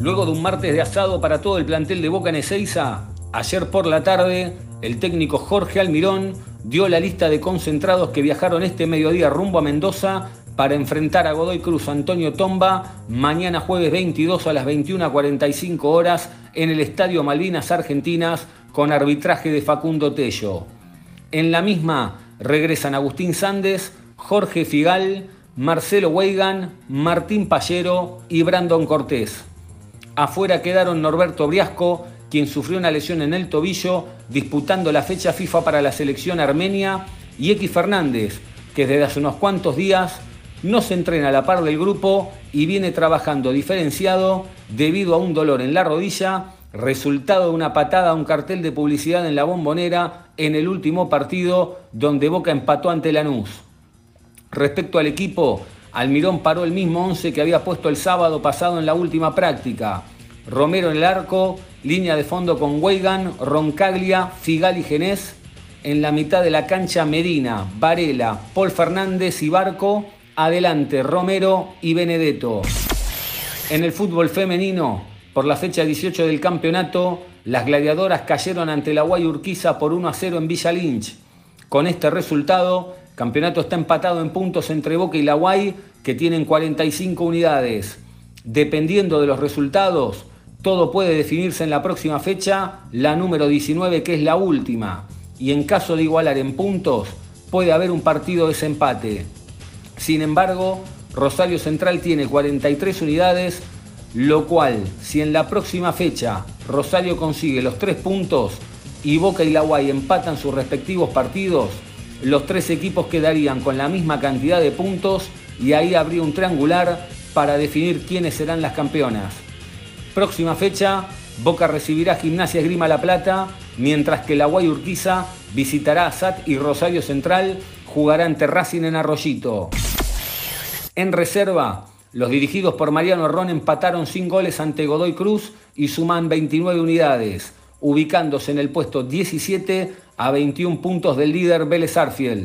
Luego de un martes de asado para todo el plantel de Boca en Ezeiza, ayer por la tarde el técnico Jorge Almirón dio la lista de concentrados que viajaron este mediodía rumbo a Mendoza para enfrentar a Godoy Cruz Antonio Tomba mañana jueves 22 a las 21.45 horas en el Estadio Malvinas Argentinas con arbitraje de Facundo Tello. En la misma regresan Agustín Sández, Jorge Figal, Marcelo Weigan, Martín Pallero y Brandon Cortés. Afuera quedaron Norberto Briasco, quien sufrió una lesión en el tobillo disputando la fecha FIFA para la selección armenia, y X Fernández, que desde hace unos cuantos días no se entrena a la par del grupo y viene trabajando diferenciado debido a un dolor en la rodilla, resultado de una patada a un cartel de publicidad en la bombonera en el último partido donde Boca empató ante Lanús. Respecto al equipo, Almirón paró el mismo 11 que había puesto el sábado pasado en la última práctica. Romero en el arco, línea de fondo con Weigan, Roncaglia, Figal y Genés. En la mitad de la cancha Medina, Varela, Paul Fernández y Barco. Adelante Romero y Benedetto. En el fútbol femenino, por la fecha 18 del campeonato, las gladiadoras cayeron ante la Guay Urquiza por 1 a 0 en Villa Lynch. Con este resultado, campeonato está empatado en puntos entre Boca y la Guay, que tienen 45 unidades. Dependiendo de los resultados, todo puede definirse en la próxima fecha, la número 19 que es la última. Y en caso de igualar en puntos, puede haber un partido de desempate. Sin embargo, Rosario Central tiene 43 unidades, lo cual, si en la próxima fecha Rosario consigue los tres puntos y Boca y la Guay empatan sus respectivos partidos, los tres equipos quedarían con la misma cantidad de puntos y ahí habría un triangular para definir quiénes serán las campeonas. Próxima fecha, Boca recibirá Gimnasia Esgrima La Plata, mientras que la Guay Urquiza visitará a SAT y Rosario Central jugará ante Racing en Arroyito. En reserva, los dirigidos por Mariano Ron empataron sin goles ante Godoy Cruz y suman 29 unidades, ubicándose en el puesto 17 a 21 puntos del líder Vélez Arfiel.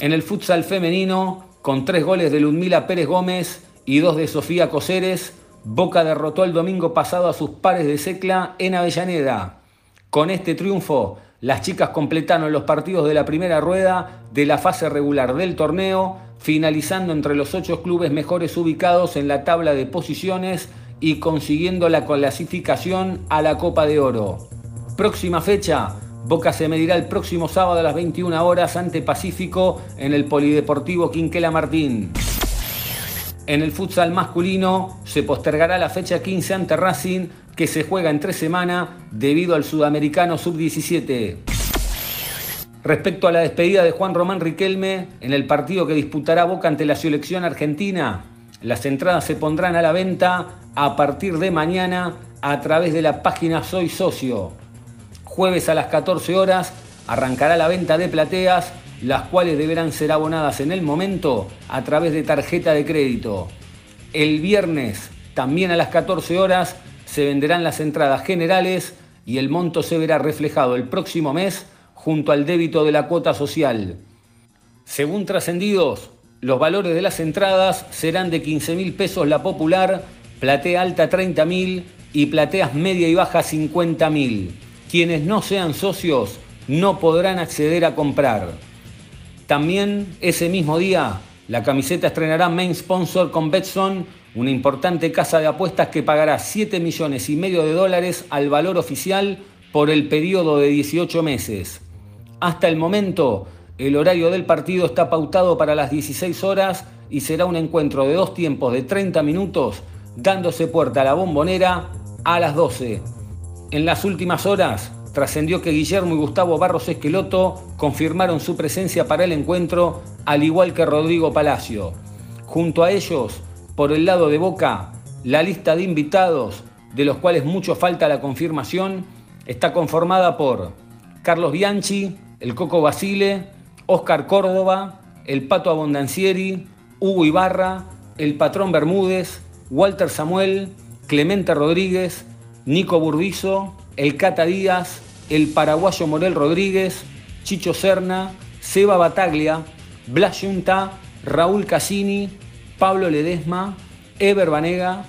En el futsal femenino, con tres goles de Ludmila Pérez Gómez y dos de Sofía Coseres, Boca derrotó el domingo pasado a sus pares de Secla en Avellaneda. Con este triunfo, las chicas completaron los partidos de la primera rueda de la fase regular del torneo, finalizando entre los ocho clubes mejores ubicados en la tabla de posiciones y consiguiendo la clasificación a la Copa de Oro. Próxima fecha, Boca se medirá el próximo sábado a las 21 horas ante Pacífico en el Polideportivo Quinquela Martín. En el futsal masculino se postergará la fecha 15 ante Racing, que se juega en tres semanas debido al sudamericano sub-17. Respecto a la despedida de Juan Román Riquelme en el partido que disputará Boca ante la selección argentina, las entradas se pondrán a la venta a partir de mañana a través de la página Soy Socio. Jueves a las 14 horas arrancará la venta de plateas las cuales deberán ser abonadas en el momento a través de tarjeta de crédito. El viernes, también a las 14 horas, se venderán las entradas generales y el monto se verá reflejado el próximo mes junto al débito de la cuota social. Según trascendidos, los valores de las entradas serán de 15 mil pesos la popular, platea alta 30 mil y plateas media y baja 50 mil. Quienes no sean socios no podrán acceder a comprar. También ese mismo día, la camiseta estrenará main sponsor con Betson, una importante casa de apuestas que pagará 7 millones y medio de dólares al valor oficial por el periodo de 18 meses. Hasta el momento, el horario del partido está pautado para las 16 horas y será un encuentro de dos tiempos de 30 minutos, dándose puerta a la bombonera a las 12. En las últimas horas, trascendió que Guillermo y Gustavo Barros Esqueloto confirmaron su presencia para el encuentro, al igual que Rodrigo Palacio. Junto a ellos, por el lado de Boca, la lista de invitados, de los cuales mucho falta la confirmación, está conformada por Carlos Bianchi, el Coco Basile, Oscar Córdoba, el Pato Abondancieri, Hugo Ibarra, el Patrón Bermúdez, Walter Samuel, Clemente Rodríguez, Nico Burdizo, el Cata Díaz, el paraguayo Morel Rodríguez, Chicho Serna, Seba Bataglia, Blas Yunta, Raúl Cassini, Pablo Ledesma, Eber Banega,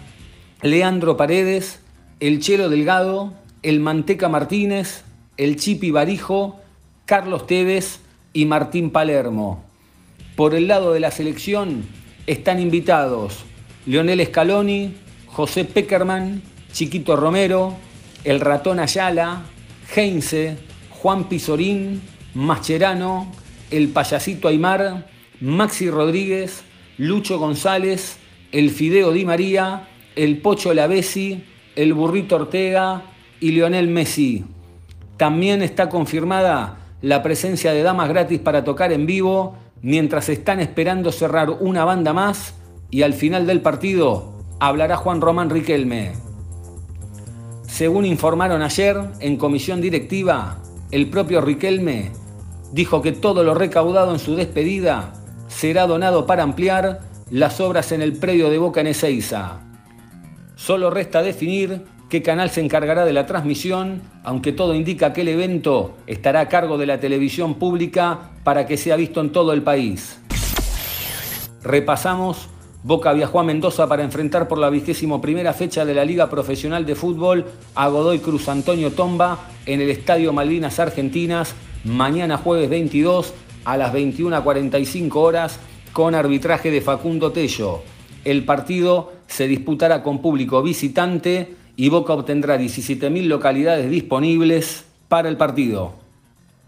Leandro Paredes, el Chelo Delgado, el Manteca Martínez, el Chipi Barijo, Carlos Tevez y Martín Palermo. Por el lado de la selección están invitados Leonel Scaloni, José Peckerman, Chiquito Romero, el Ratón Ayala, Heinze, Juan Pizorín, Mascherano, el Payasito Aymar, Maxi Rodríguez, Lucho González, el Fideo Di María, el Pocho Lavesi, el Burrito Ortega y Lionel Messi. También está confirmada la presencia de damas gratis para tocar en vivo mientras están esperando cerrar una banda más y al final del partido hablará Juan Román Riquelme. Según informaron ayer en comisión directiva, el propio Riquelme dijo que todo lo recaudado en su despedida será donado para ampliar las obras en el predio de Boca en Ezeiza. Solo resta definir qué canal se encargará de la transmisión, aunque todo indica que el evento estará a cargo de la televisión pública para que sea visto en todo el país. Repasamos, Boca viajó a Mendoza para enfrentar por la vigésimo primera fecha de la Liga Profesional de Fútbol a Godoy Cruz Antonio Tomba en el Estadio Malvinas Argentinas, mañana jueves 22 a las 21.45 horas con arbitraje de Facundo Tello. El partido se disputará con público visitante y Boca obtendrá 17.000 localidades disponibles para el partido.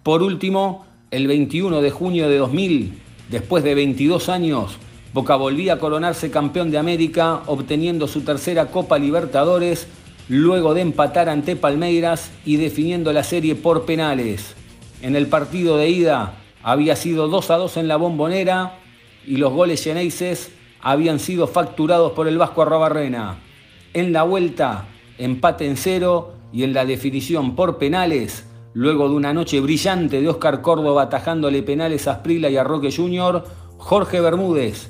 Por último, el 21 de junio de 2000, después de 22 años, Boca volvía a coronarse campeón de América, obteniendo su tercera Copa Libertadores, luego de empatar ante Palmeiras y definiendo la serie por penales. En el partido de ida había sido 2 a 2 en la bombonera y los goles geneises habían sido facturados por el Vasco Arrobarrena. En la vuelta, empate en cero y en la definición por penales, luego de una noche brillante de Oscar Córdoba atajándole penales a Sprila y a Roque Jr., Jorge Bermúdez